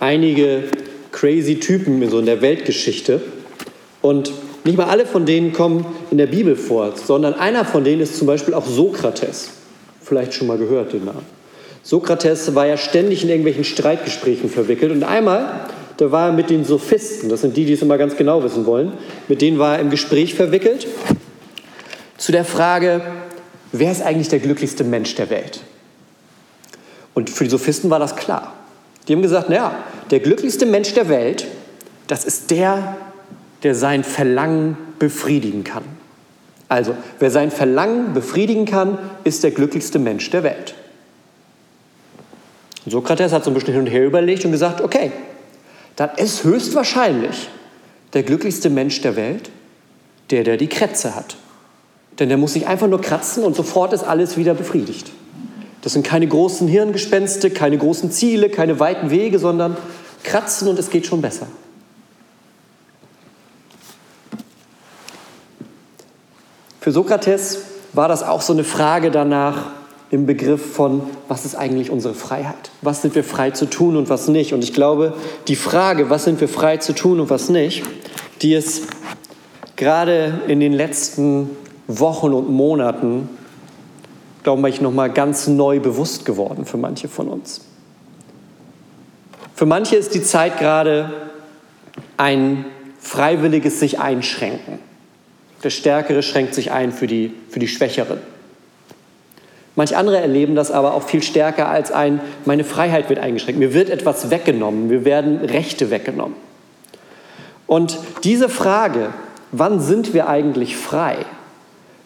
einige crazy Typen so in der Weltgeschichte und nicht mal alle von denen kommen in der Bibel vor, sondern einer von denen ist zum Beispiel auch Sokrates. Vielleicht schon mal gehört den Namen. Sokrates war ja ständig in irgendwelchen Streitgesprächen verwickelt und einmal, da war er mit den Sophisten, das sind die, die es immer ganz genau wissen wollen, mit denen war er im Gespräch verwickelt zu der Frage, wer ist eigentlich der glücklichste Mensch der Welt? Und für die Sophisten war das klar. Die haben gesagt, naja, der glücklichste Mensch der Welt, das ist der, der sein Verlangen befriedigen kann. Also, wer sein Verlangen befriedigen kann, ist der glücklichste Mensch der Welt. Und Sokrates hat so ein bisschen hin und her überlegt und gesagt, okay, dann ist höchstwahrscheinlich der glücklichste Mensch der Welt der, der die Krätze hat. Denn der muss sich einfach nur kratzen und sofort ist alles wieder befriedigt. Das sind keine großen Hirngespenste, keine großen Ziele, keine weiten Wege, sondern kratzen und es geht schon besser. Für Sokrates war das auch so eine Frage danach im Begriff von, was ist eigentlich unsere Freiheit? Was sind wir frei zu tun und was nicht? Und ich glaube, die Frage, was sind wir frei zu tun und was nicht, die ist gerade in den letzten Wochen und Monaten glaube ich, nochmal ganz neu bewusst geworden für manche von uns. Für manche ist die Zeit gerade ein freiwilliges sich einschränken. Der Stärkere schränkt sich ein für die, für die Schwächeren. Manch andere erleben das aber auch viel stärker als ein, meine Freiheit wird eingeschränkt, mir wird etwas weggenommen, mir werden Rechte weggenommen. Und diese Frage, wann sind wir eigentlich frei,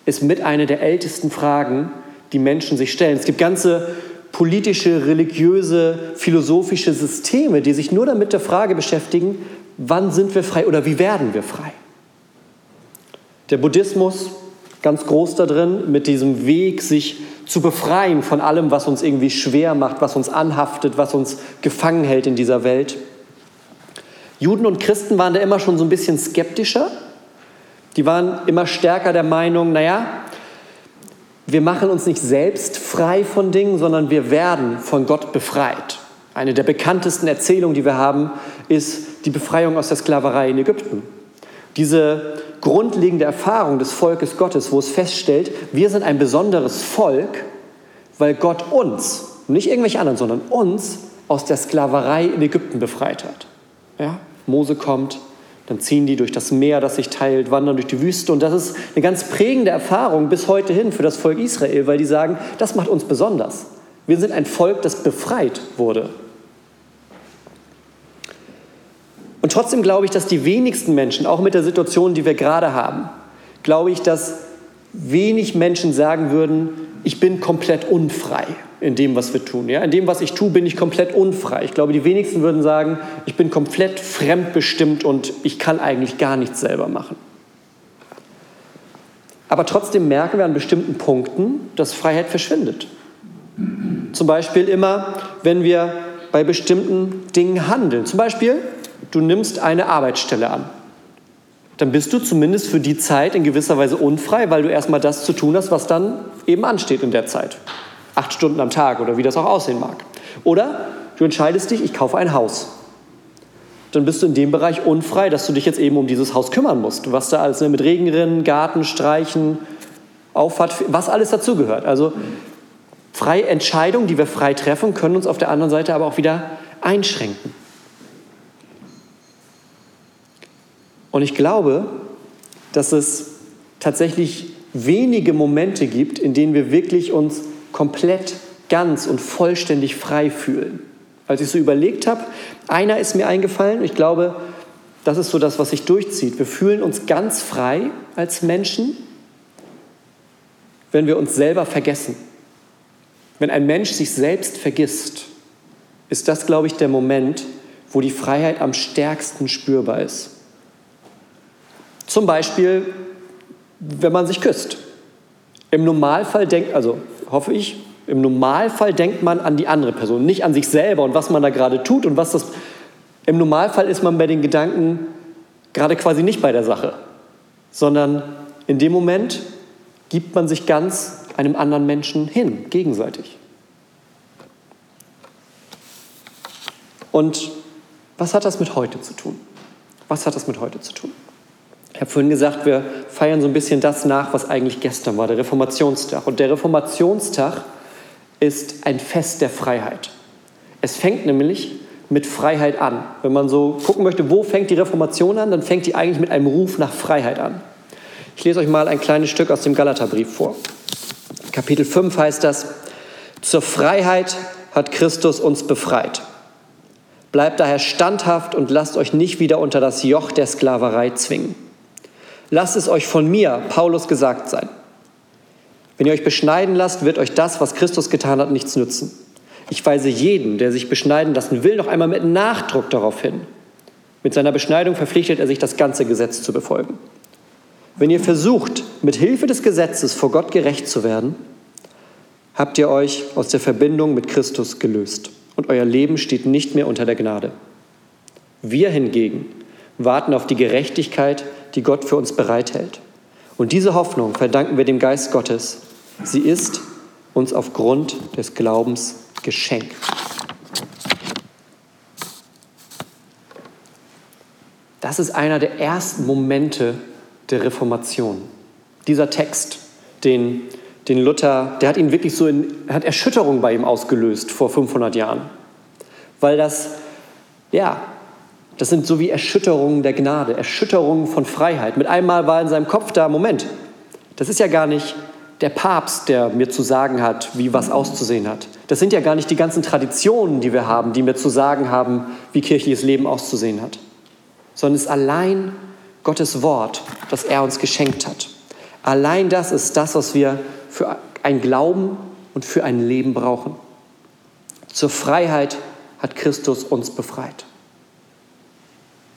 ist mit einer der ältesten Fragen, die Menschen sich stellen. Es gibt ganze politische, religiöse, philosophische Systeme, die sich nur damit der Frage beschäftigen, wann sind wir frei oder wie werden wir frei. Der Buddhismus, ganz groß da drin, mit diesem Weg, sich zu befreien von allem, was uns irgendwie schwer macht, was uns anhaftet, was uns gefangen hält in dieser Welt. Juden und Christen waren da immer schon so ein bisschen skeptischer. Die waren immer stärker der Meinung, naja, wir machen uns nicht selbst frei von Dingen, sondern wir werden von Gott befreit. Eine der bekanntesten Erzählungen, die wir haben, ist die Befreiung aus der Sklaverei in Ägypten. Diese grundlegende Erfahrung des Volkes Gottes, wo es feststellt, wir sind ein besonderes Volk, weil Gott uns, nicht irgendwelche anderen, sondern uns aus der Sklaverei in Ägypten befreit hat. Ja? Mose kommt, dann ziehen die durch das Meer, das sich teilt, wandern durch die Wüste. Und das ist eine ganz prägende Erfahrung bis heute hin für das Volk Israel, weil die sagen, das macht uns besonders. Wir sind ein Volk, das befreit wurde. Und trotzdem glaube ich, dass die wenigsten Menschen, auch mit der Situation, die wir gerade haben, glaube ich, dass wenig Menschen sagen würden, ich bin komplett unfrei in dem, was wir tun. Ja? In dem, was ich tue, bin ich komplett unfrei. Ich glaube, die wenigsten würden sagen, ich bin komplett fremdbestimmt und ich kann eigentlich gar nichts selber machen. Aber trotzdem merken wir an bestimmten Punkten, dass Freiheit verschwindet. Zum Beispiel immer, wenn wir bei bestimmten Dingen handeln. Zum Beispiel, du nimmst eine Arbeitsstelle an. Dann bist du zumindest für die Zeit in gewisser Weise unfrei, weil du erstmal das zu tun hast, was dann eben ansteht in der Zeit acht Stunden am Tag oder wie das auch aussehen mag. Oder du entscheidest dich, ich kaufe ein Haus. Dann bist du in dem Bereich unfrei, dass du dich jetzt eben um dieses Haus kümmern musst. Was da alles ne, mit Regenrinnen, Garten, Streichen, Auffahrt, was alles dazugehört. Also freie Entscheidungen, die wir frei treffen, können uns auf der anderen Seite aber auch wieder einschränken. Und ich glaube, dass es tatsächlich wenige Momente gibt, in denen wir wirklich uns komplett, ganz und vollständig frei fühlen. Als ich so überlegt habe, einer ist mir eingefallen, ich glaube, das ist so das, was sich durchzieht. Wir fühlen uns ganz frei als Menschen, wenn wir uns selber vergessen. Wenn ein Mensch sich selbst vergisst, ist das, glaube ich, der Moment, wo die Freiheit am stärksten spürbar ist. Zum Beispiel, wenn man sich küsst. Im Normalfall denkt, also hoffe ich, im Normalfall denkt man an die andere Person, nicht an sich selber und was man da gerade tut und was das. Im Normalfall ist man bei den Gedanken gerade quasi nicht bei der Sache, sondern in dem Moment gibt man sich ganz einem anderen Menschen hin, gegenseitig. Und was hat das mit heute zu tun? Was hat das mit heute zu tun? Ich habe vorhin gesagt, wir feiern so ein bisschen das nach, was eigentlich gestern war, der Reformationstag. Und der Reformationstag ist ein Fest der Freiheit. Es fängt nämlich mit Freiheit an. Wenn man so gucken möchte, wo fängt die Reformation an, dann fängt die eigentlich mit einem Ruf nach Freiheit an. Ich lese euch mal ein kleines Stück aus dem Galaterbrief vor. Kapitel 5 heißt das, zur Freiheit hat Christus uns befreit. Bleibt daher standhaft und lasst euch nicht wieder unter das Joch der Sklaverei zwingen. Lasst es euch von mir, Paulus, gesagt sein. Wenn ihr euch beschneiden lasst, wird euch das, was Christus getan hat, nichts nützen. Ich weise jeden, der sich beschneiden lassen will, noch einmal mit Nachdruck darauf hin. Mit seiner Beschneidung verpflichtet er sich, das ganze Gesetz zu befolgen. Wenn ihr versucht, mit Hilfe des Gesetzes vor Gott gerecht zu werden, habt ihr euch aus der Verbindung mit Christus gelöst und euer Leben steht nicht mehr unter der Gnade. Wir hingegen warten auf die Gerechtigkeit, die Gott für uns bereithält. Und diese Hoffnung verdanken wir dem Geist Gottes. Sie ist uns aufgrund des Glaubens geschenkt. Das ist einer der ersten Momente der Reformation. Dieser Text, den, den Luther, der hat ihn wirklich so in, hat Erschütterung bei ihm ausgelöst vor 500 Jahren. Weil das, ja, das sind so wie Erschütterungen der Gnade, Erschütterungen von Freiheit. Mit einmal war in seinem Kopf da, Moment, das ist ja gar nicht der Papst, der mir zu sagen hat, wie was auszusehen hat. Das sind ja gar nicht die ganzen Traditionen, die wir haben, die mir zu sagen haben, wie kirchliches Leben auszusehen hat. Sondern es ist allein Gottes Wort, das er uns geschenkt hat. Allein das ist das, was wir für ein Glauben und für ein Leben brauchen. Zur Freiheit hat Christus uns befreit.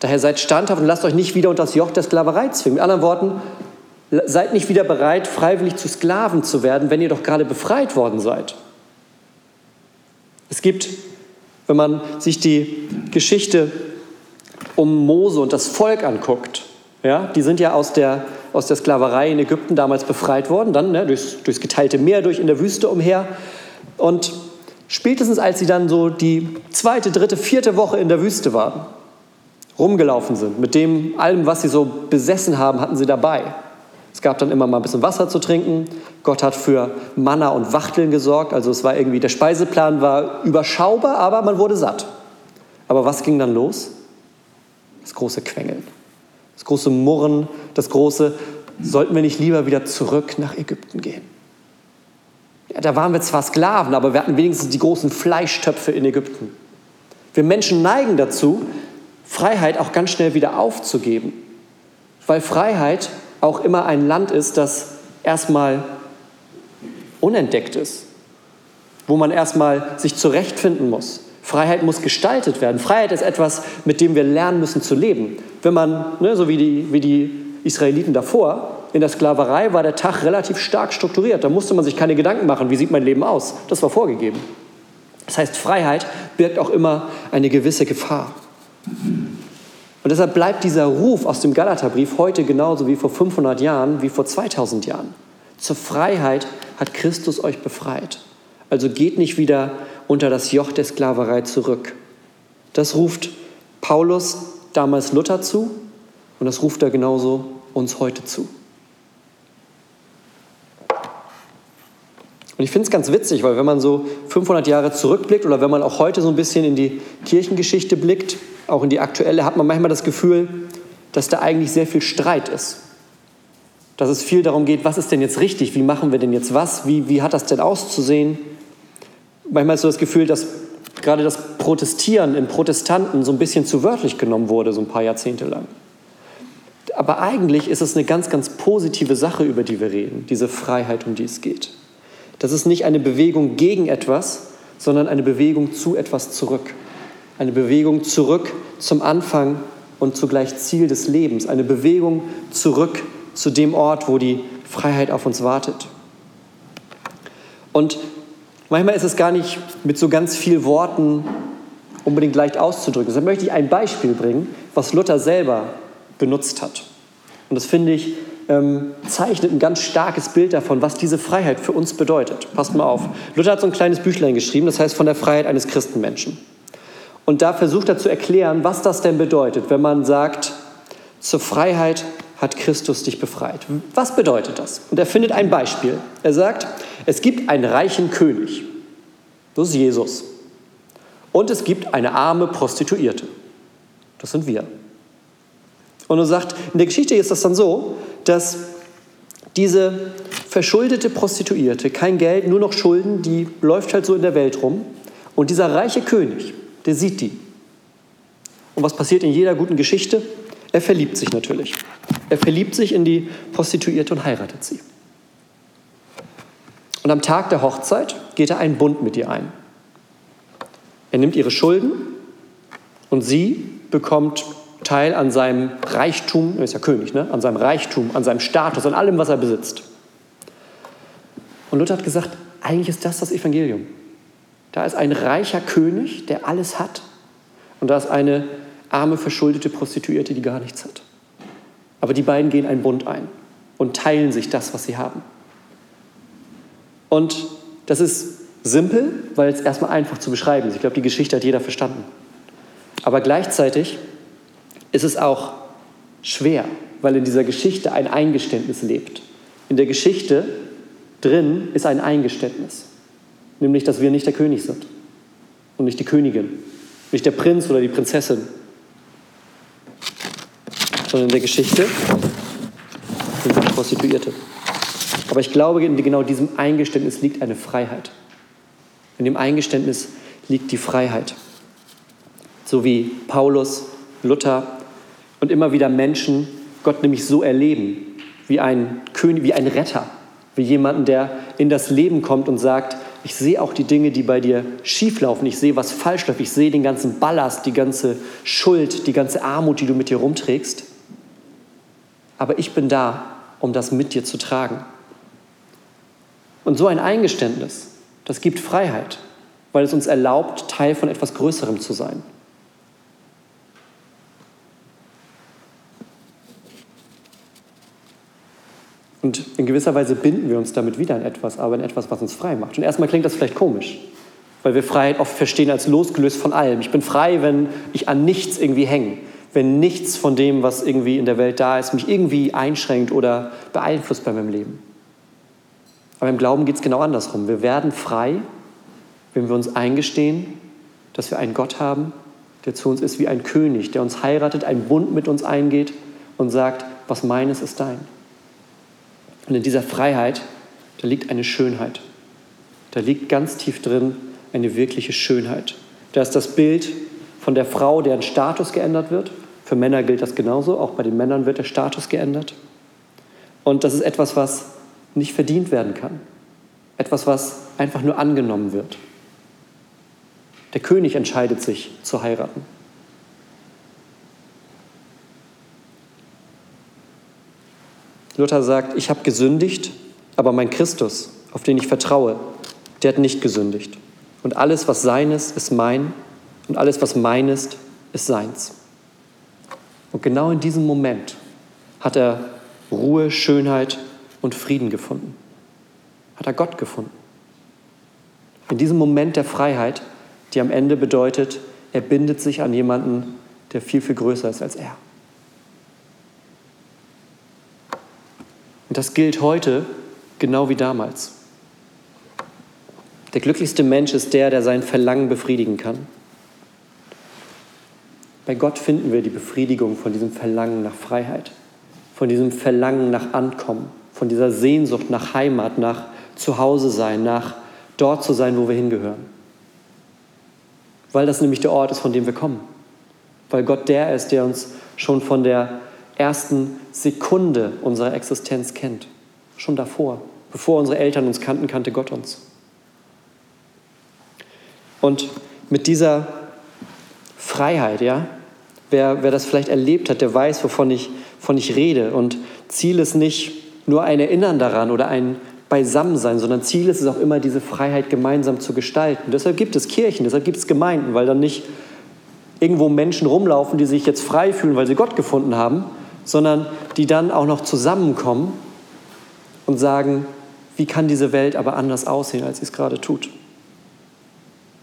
Daher seid standhaft und lasst euch nicht wieder unter das Joch der Sklaverei zwingen. Mit anderen Worten, seid nicht wieder bereit, freiwillig zu Sklaven zu werden, wenn ihr doch gerade befreit worden seid. Es gibt, wenn man sich die Geschichte um Mose und das Volk anguckt, ja, die sind ja aus der, aus der Sklaverei in Ägypten damals befreit worden, dann ne, durchs, durchs geteilte Meer, durch in der Wüste umher. Und spätestens als sie dann so die zweite, dritte, vierte Woche in der Wüste waren, rumgelaufen sind. Mit dem allem, was sie so besessen haben, hatten sie dabei. Es gab dann immer mal ein bisschen Wasser zu trinken. Gott hat für Manna und Wachteln gesorgt. Also es war irgendwie, der Speiseplan war überschaubar, aber man wurde satt. Aber was ging dann los? Das große Quengeln, das große Murren, das große, sollten wir nicht lieber wieder zurück nach Ägypten gehen? Ja, da waren wir zwar Sklaven, aber wir hatten wenigstens die großen Fleischtöpfe in Ägypten. Wir Menschen neigen dazu, Freiheit auch ganz schnell wieder aufzugeben. Weil Freiheit auch immer ein Land ist, das erstmal unentdeckt ist, wo man erstmal sich zurechtfinden muss. Freiheit muss gestaltet werden. Freiheit ist etwas, mit dem wir lernen müssen zu leben. Wenn man, ne, so wie die, wie die Israeliten davor, in der Sklaverei war der Tag relativ stark strukturiert. Da musste man sich keine Gedanken machen, wie sieht mein Leben aus. Das war vorgegeben. Das heißt, Freiheit birgt auch immer eine gewisse Gefahr. Und deshalb bleibt dieser Ruf aus dem Galaterbrief heute genauso wie vor 500 Jahren, wie vor 2000 Jahren. Zur Freiheit hat Christus euch befreit. Also geht nicht wieder unter das Joch der Sklaverei zurück. Das ruft Paulus damals Luther zu und das ruft er genauso uns heute zu. Und ich finde es ganz witzig, weil wenn man so 500 Jahre zurückblickt oder wenn man auch heute so ein bisschen in die Kirchengeschichte blickt, auch in die aktuelle, hat man manchmal das Gefühl, dass da eigentlich sehr viel Streit ist. Dass es viel darum geht, was ist denn jetzt richtig, wie machen wir denn jetzt was, wie, wie hat das denn auszusehen. Manchmal ist so das Gefühl, dass gerade das Protestieren in Protestanten so ein bisschen zu wörtlich genommen wurde, so ein paar Jahrzehnte lang. Aber eigentlich ist es eine ganz, ganz positive Sache, über die wir reden, diese Freiheit, um die es geht. Das ist nicht eine Bewegung gegen etwas, sondern eine Bewegung zu etwas zurück. Eine Bewegung zurück zum Anfang und zugleich Ziel des Lebens. Eine Bewegung zurück zu dem Ort, wo die Freiheit auf uns wartet. Und manchmal ist es gar nicht mit so ganz vielen Worten unbedingt leicht auszudrücken. Deshalb möchte ich ein Beispiel bringen, was Luther selber benutzt hat. Und das finde ich ähm, zeichnet ein ganz starkes Bild davon, was diese Freiheit für uns bedeutet. Passt mal auf. Luther hat so ein kleines Büchlein geschrieben, das heißt von der Freiheit eines Christenmenschen. Und da versucht er zu erklären, was das denn bedeutet, wenn man sagt, zur Freiheit hat Christus dich befreit. Was bedeutet das? Und er findet ein Beispiel. Er sagt, es gibt einen reichen König. Das ist Jesus. Und es gibt eine arme Prostituierte. Das sind wir. Und er sagt, in der Geschichte ist das dann so, dass diese verschuldete Prostituierte, kein Geld, nur noch Schulden, die läuft halt so in der Welt rum. Und dieser reiche König, der sieht die. Und was passiert in jeder guten Geschichte? Er verliebt sich natürlich. Er verliebt sich in die Prostituierte und heiratet sie. Und am Tag der Hochzeit geht er einen Bund mit ihr ein. Er nimmt ihre Schulden und sie bekommt Teil an seinem Reichtum, er ist ja König, ne? an seinem Reichtum, an seinem Status, an allem, was er besitzt. Und Luther hat gesagt, eigentlich ist das das Evangelium. Da ist ein reicher König, der alles hat. Und da ist eine arme, verschuldete Prostituierte, die gar nichts hat. Aber die beiden gehen einen Bund ein und teilen sich das, was sie haben. Und das ist simpel, weil es erstmal einfach zu beschreiben ist. Ich glaube, die Geschichte hat jeder verstanden. Aber gleichzeitig ist es auch schwer, weil in dieser Geschichte ein Eingeständnis lebt. In der Geschichte drin ist ein Eingeständnis, nämlich dass wir nicht der König sind und nicht die Königin, nicht der Prinz oder die Prinzessin, sondern in der Geschichte sind wir Prostituierte. Aber ich glaube, in genau diesem Eingeständnis liegt eine Freiheit. In dem Eingeständnis liegt die Freiheit. So wie Paulus, Luther und immer wieder Menschen Gott nämlich so erleben, wie ein König, wie ein Retter, wie jemanden, der in das Leben kommt und sagt, ich sehe auch die Dinge, die bei dir schieflaufen, ich sehe, was falsch läuft, ich sehe den ganzen Ballast, die ganze Schuld, die ganze Armut, die du mit dir rumträgst. Aber ich bin da, um das mit dir zu tragen. Und so ein Eingeständnis, das gibt Freiheit, weil es uns erlaubt, Teil von etwas Größerem zu sein. Und in gewisser Weise binden wir uns damit wieder in etwas, aber in etwas, was uns frei macht. Und erstmal klingt das vielleicht komisch, weil wir Freiheit oft verstehen als losgelöst von allem. Ich bin frei, wenn ich an nichts irgendwie hänge, wenn nichts von dem, was irgendwie in der Welt da ist, mich irgendwie einschränkt oder beeinflusst bei meinem Leben. Aber im Glauben geht es genau andersrum. Wir werden frei, wenn wir uns eingestehen, dass wir einen Gott haben, der zu uns ist wie ein König, der uns heiratet, einen Bund mit uns eingeht und sagt, was meines ist dein. Und in dieser Freiheit, da liegt eine Schönheit. Da liegt ganz tief drin eine wirkliche Schönheit. Da ist das Bild von der Frau, deren Status geändert wird. Für Männer gilt das genauso, auch bei den Männern wird der Status geändert. Und das ist etwas, was nicht verdient werden kann. Etwas, was einfach nur angenommen wird. Der König entscheidet sich zu heiraten. Luther sagt, ich habe gesündigt, aber mein Christus, auf den ich vertraue, der hat nicht gesündigt. Und alles, was sein ist, ist mein und alles, was mein ist, ist seins. Und genau in diesem Moment hat er Ruhe, Schönheit und Frieden gefunden. Hat er Gott gefunden. In diesem Moment der Freiheit, die am Ende bedeutet, er bindet sich an jemanden, der viel, viel größer ist als er. Und das gilt heute genau wie damals. Der glücklichste Mensch ist der, der sein Verlangen befriedigen kann. Bei Gott finden wir die Befriedigung von diesem Verlangen nach Freiheit, von diesem Verlangen nach Ankommen, von dieser Sehnsucht nach Heimat, nach Zuhause sein, nach dort zu sein, wo wir hingehören. Weil das nämlich der Ort ist, von dem wir kommen. Weil Gott der ist, der uns schon von der ersten Sekunde unserer Existenz kennt. Schon davor. Bevor unsere Eltern uns kannten, kannte Gott uns. Und mit dieser Freiheit, ja? Wer, wer das vielleicht erlebt hat, der weiß, wovon ich, wovon ich rede. Und Ziel ist nicht nur ein Erinnern daran oder ein Beisammensein, sondern Ziel ist es auch immer, diese Freiheit gemeinsam zu gestalten. Deshalb gibt es Kirchen, deshalb gibt es Gemeinden, weil dann nicht irgendwo Menschen rumlaufen, die sich jetzt frei fühlen, weil sie Gott gefunden haben, sondern die dann auch noch zusammenkommen und sagen, wie kann diese Welt aber anders aussehen, als sie es gerade tut.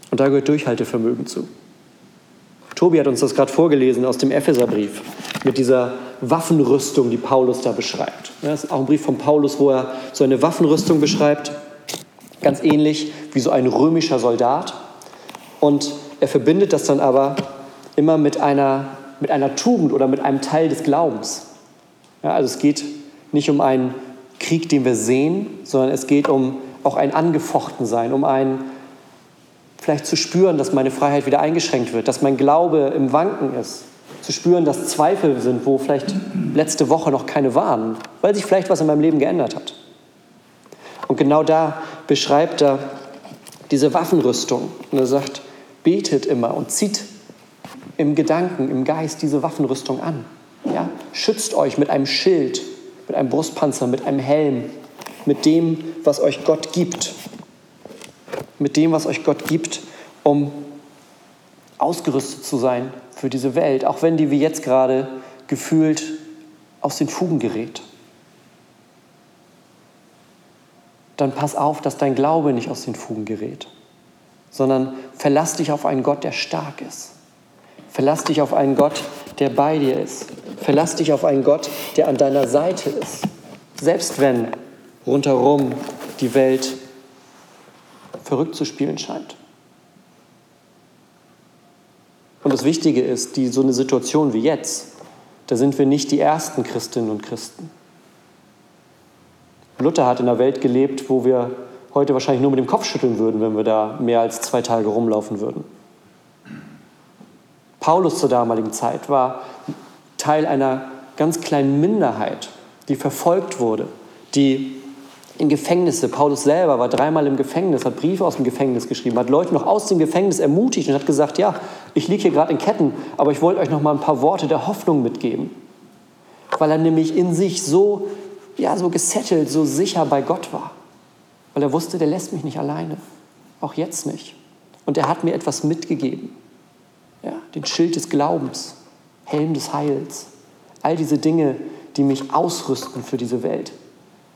Und da gehört Durchhaltevermögen zu. Tobi hat uns das gerade vorgelesen aus dem Epheserbrief mit dieser Waffenrüstung, die Paulus da beschreibt. das ist auch ein Brief von Paulus, wo er so eine Waffenrüstung beschreibt, ganz ähnlich wie so ein römischer Soldat. Und er verbindet das dann aber immer mit einer, mit einer Tugend oder mit einem Teil des Glaubens. Ja, also es geht nicht um einen Krieg, den wir sehen, sondern es geht um auch ein Angefochtensein, um ein vielleicht zu spüren, dass meine Freiheit wieder eingeschränkt wird, dass mein Glaube im Wanken ist, zu spüren, dass Zweifel sind, wo vielleicht letzte Woche noch keine waren, weil sich vielleicht was in meinem Leben geändert hat. Und genau da beschreibt er diese Waffenrüstung. Und er sagt, betet immer und zieht im Gedanken, im Geist diese Waffenrüstung an. Ja? Schützt euch mit einem Schild, mit einem Brustpanzer, mit einem Helm, mit dem, was euch Gott gibt mit dem, was euch Gott gibt, um ausgerüstet zu sein für diese Welt, auch wenn die wie jetzt gerade gefühlt aus den Fugen gerät. Dann pass auf, dass dein Glaube nicht aus den Fugen gerät, sondern verlass dich auf einen Gott, der stark ist. Verlass dich auf einen Gott, der bei dir ist. Verlass dich auf einen Gott, der an deiner Seite ist. Selbst wenn rundherum die Welt verrückt zu spielen scheint. Und das Wichtige ist, die, so eine Situation wie jetzt, da sind wir nicht die ersten Christinnen und Christen. Luther hat in einer Welt gelebt, wo wir heute wahrscheinlich nur mit dem Kopf schütteln würden, wenn wir da mehr als zwei Tage rumlaufen würden. Paulus zur damaligen Zeit war Teil einer ganz kleinen Minderheit, die verfolgt wurde, die in Gefängnisse. Paulus selber war dreimal im Gefängnis, hat Briefe aus dem Gefängnis geschrieben, hat Leute noch aus dem Gefängnis ermutigt und hat gesagt, ja, ich liege hier gerade in Ketten, aber ich wollte euch noch mal ein paar Worte der Hoffnung mitgeben. Weil er nämlich in sich so, ja, so gesettelt, so sicher bei Gott war. Weil er wusste, der lässt mich nicht alleine. Auch jetzt nicht. Und er hat mir etwas mitgegeben. Ja, den Schild des Glaubens, Helm des Heils. All diese Dinge, die mich ausrüsten für diese Welt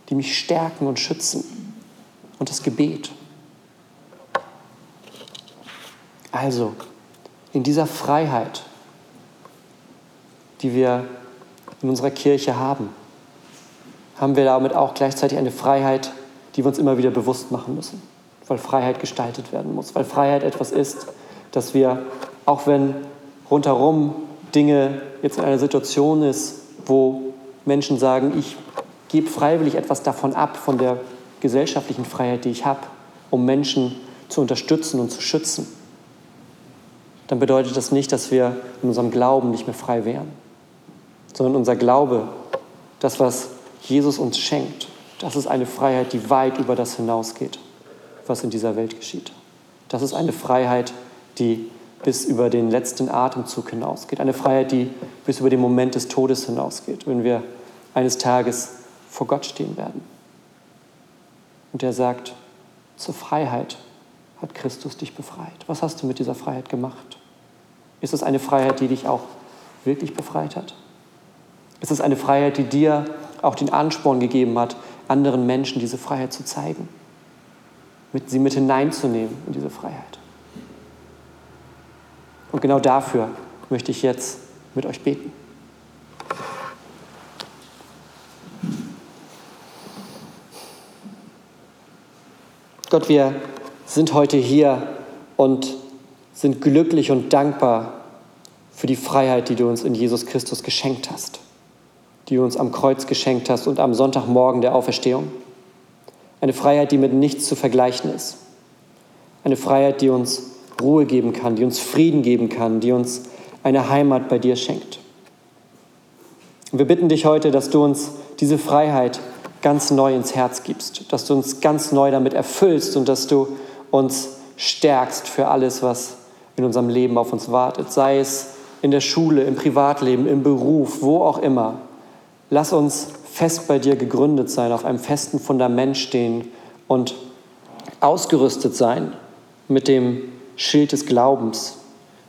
die mich stärken und schützen. Und das Gebet. Also, in dieser Freiheit, die wir in unserer Kirche haben, haben wir damit auch gleichzeitig eine Freiheit, die wir uns immer wieder bewusst machen müssen, weil Freiheit gestaltet werden muss, weil Freiheit etwas ist, dass wir, auch wenn rundherum Dinge jetzt in einer Situation ist, wo Menschen sagen, ich gebe freiwillig etwas davon ab, von der gesellschaftlichen Freiheit, die ich habe, um Menschen zu unterstützen und zu schützen, dann bedeutet das nicht, dass wir in unserem Glauben nicht mehr frei wären, sondern unser Glaube, das, was Jesus uns schenkt, das ist eine Freiheit, die weit über das hinausgeht, was in dieser Welt geschieht. Das ist eine Freiheit, die bis über den letzten Atemzug hinausgeht. Eine Freiheit, die bis über den Moment des Todes hinausgeht, wenn wir eines Tages vor Gott stehen werden. Und er sagt, zur Freiheit hat Christus dich befreit. Was hast du mit dieser Freiheit gemacht? Ist es eine Freiheit, die dich auch wirklich befreit hat? Ist es eine Freiheit, die dir auch den Ansporn gegeben hat, anderen Menschen diese Freiheit zu zeigen? Mit, sie mit hineinzunehmen in diese Freiheit. Und genau dafür möchte ich jetzt mit euch beten. Gott, wir sind heute hier und sind glücklich und dankbar für die Freiheit, die du uns in Jesus Christus geschenkt hast, die du uns am Kreuz geschenkt hast und am Sonntagmorgen der Auferstehung. Eine Freiheit, die mit nichts zu vergleichen ist. Eine Freiheit, die uns Ruhe geben kann, die uns Frieden geben kann, die uns eine Heimat bei dir schenkt. Und wir bitten dich heute, dass du uns diese Freiheit ganz neu ins Herz gibst, dass du uns ganz neu damit erfüllst und dass du uns stärkst für alles, was in unserem Leben auf uns wartet, sei es in der Schule, im Privatleben, im Beruf, wo auch immer. Lass uns fest bei dir gegründet sein, auf einem festen Fundament stehen und ausgerüstet sein mit dem Schild des Glaubens,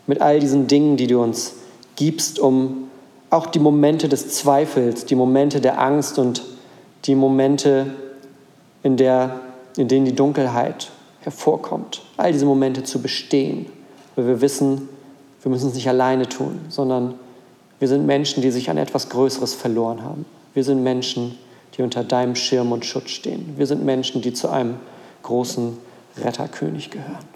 mit all diesen Dingen, die du uns gibst, um auch die Momente des Zweifels, die Momente der Angst und die Momente, in, der, in denen die Dunkelheit hervorkommt, all diese Momente zu bestehen, weil wir wissen, wir müssen es nicht alleine tun, sondern wir sind Menschen, die sich an etwas Größeres verloren haben. Wir sind Menschen, die unter deinem Schirm und Schutz stehen. Wir sind Menschen, die zu einem großen Retterkönig gehören.